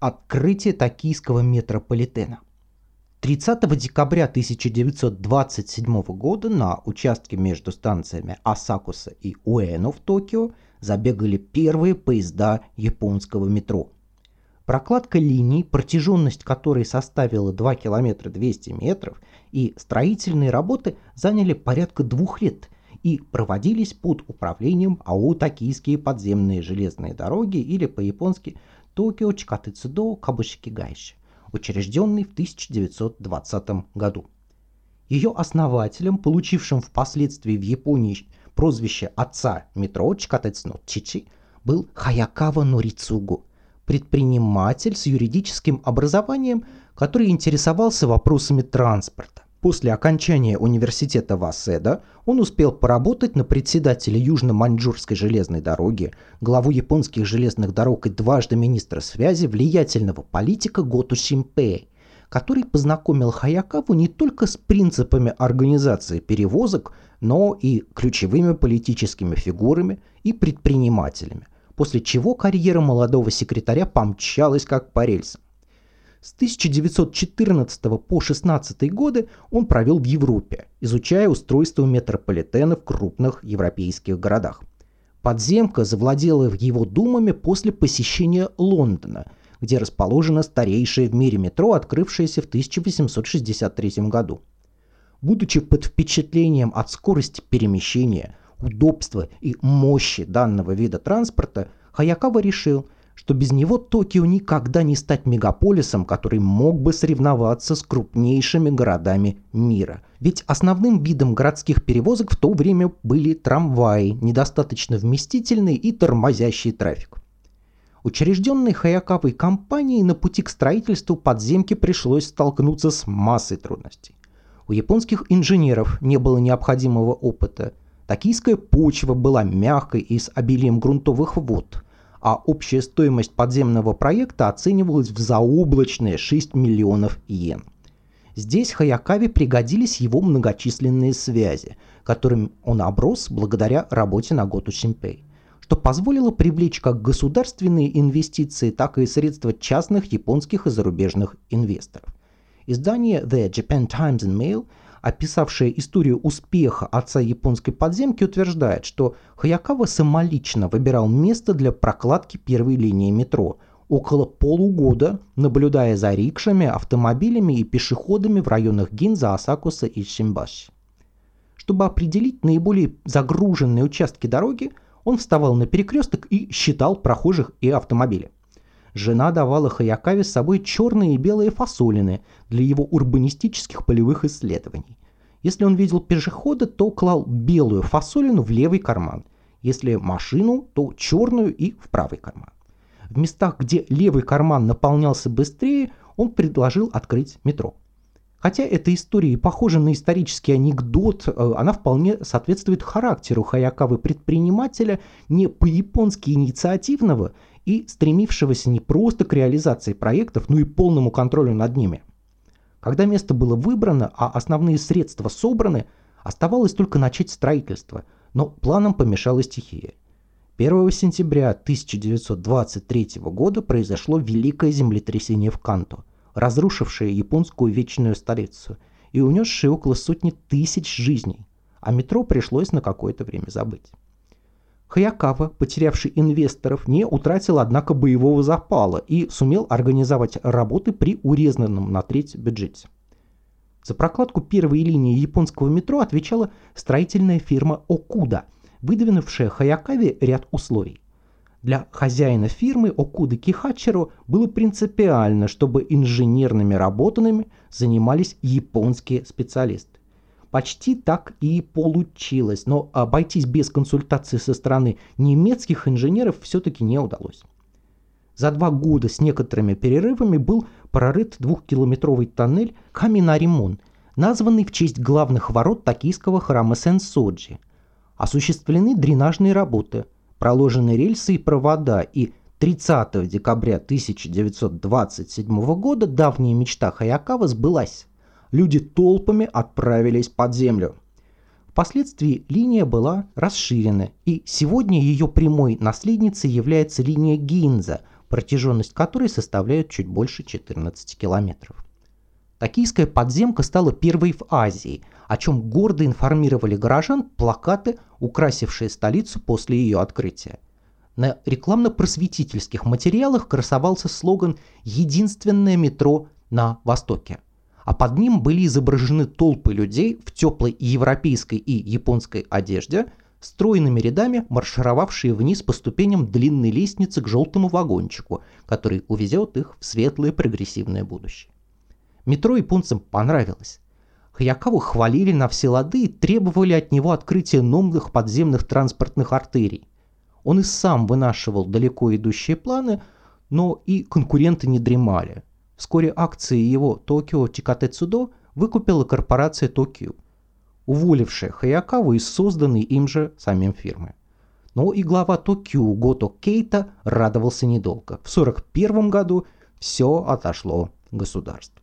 открытие токийского метрополитена. 30 декабря 1927 года на участке между станциями Асакуса и Уэно в Токио забегали первые поезда японского метро. Прокладка линий, протяженность которой составила 2 километра 200 метров, и строительные работы заняли порядка двух лет и проводились под управлением АО «Токийские подземные железные дороги» или по-японски «Токио Чикатыцудо Кабушики Гайши», учрежденный в 1920 году. Ее основателем, получившим впоследствии в Японии прозвище отца метро Чикатыцуно Чичи, был Хаякава Норицугу, предприниматель с юридическим образованием, который интересовался вопросами транспорта. После окончания университета Васеда он успел поработать на председателя Южно-Маньчжурской железной дороги, главу японских железных дорог и дважды министра связи влиятельного политика Готу Симпэй, который познакомил Хаякаву не только с принципами организации перевозок, но и ключевыми политическими фигурами и предпринимателями, после чего карьера молодого секретаря помчалась как по рельсам. С 1914 по 16 годы он провел в Европе, изучая устройство метрополитена в крупных европейских городах. Подземка завладела его думами после посещения Лондона, где расположено старейшее в мире метро, открывшееся в 1863 году. Будучи под впечатлением от скорости перемещения, удобства и мощи данного вида транспорта, Хаякава решил – что без него Токио никогда не стать мегаполисом, который мог бы соревноваться с крупнейшими городами мира. Ведь основным видом городских перевозок в то время были трамваи, недостаточно вместительные и тормозящий трафик. Учрежденной Хаякавой компанией на пути к строительству подземки пришлось столкнуться с массой трудностей. У японских инженеров не было необходимого опыта. Токийская почва была мягкой и с обилием грунтовых вод – а общая стоимость подземного проекта оценивалась в заоблачные 6 миллионов йен. Здесь Хаякаве пригодились его многочисленные связи, которыми он оброс благодаря работе на Готу Симпей, что позволило привлечь как государственные инвестиции, так и средства частных японских и зарубежных инвесторов. Издание The Japan Times and Mail – описавшая историю успеха отца японской подземки, утверждает, что Хаякава самолично выбирал место для прокладки первой линии метро, около полугода наблюдая за рикшами, автомобилями и пешеходами в районах Гинза, Асакуса и Шимбаши. Чтобы определить наиболее загруженные участки дороги, он вставал на перекресток и считал прохожих и автомобили. Жена давала Хаякаве с собой черные и белые фасолины для его урбанистических полевых исследований. Если он видел пешехода, то клал белую фасолину в левый карман. Если машину, то черную и в правый карман. В местах, где левый карман наполнялся быстрее, он предложил открыть метро. Хотя эта история похожа на исторический анекдот, э, она вполне соответствует характеру Хаякавы предпринимателя не по-японски инициативного и стремившегося не просто к реализации проектов, но и полному контролю над ними. Когда место было выбрано, а основные средства собраны, оставалось только начать строительство, но планам помешала стихия. 1 сентября 1923 года произошло великое землетрясение в Канто, разрушившее японскую вечную столицу и унесшее около сотни тысяч жизней, а метро пришлось на какое-то время забыть. Хаякава, потерявший инвесторов, не утратил, однако, боевого запала и сумел организовать работы при урезанном на треть бюджете. За прокладку первой линии японского метро отвечала строительная фирма Окуда, выдвинувшая Хаякаве ряд условий. Для хозяина фирмы Окуда Кихачеро было принципиально, чтобы инженерными работами занимались японские специалисты. Почти так и получилось, но обойтись без консультации со стороны немецких инженеров все-таки не удалось. За два года с некоторыми перерывами был прорыт двухкилометровый тоннель Каминаримон, названный в честь главных ворот токийского храма Сен-Соджи. Осуществлены дренажные работы, проложены рельсы и провода, и 30 декабря 1927 года давняя мечта Хаякава сбылась люди толпами отправились под землю. Впоследствии линия была расширена, и сегодня ее прямой наследницей является линия Гинза, протяженность которой составляет чуть больше 14 километров. Токийская подземка стала первой в Азии, о чем гордо информировали горожан плакаты, украсившие столицу после ее открытия. На рекламно-просветительских материалах красовался слоган «Единственное метро на Востоке», а под ним были изображены толпы людей в теплой европейской и японской одежде, стройными рядами маршировавшие вниз по ступеням длинной лестницы к желтому вагончику, который увезет их в светлое прогрессивное будущее. Метро японцам понравилось. Хаякаву хвалили на все лады и требовали от него открытия новых подземных транспортных артерий. Он и сам вынашивал далеко идущие планы, но и конкуренты не дремали. Вскоре акции его Токио Тикатэцудо выкупила корпорация Токио, уволившая Хаякаву из созданной им же самим фирмы. Но и глава Токио Гото Кейта радовался недолго. В 1941 году все отошло государству.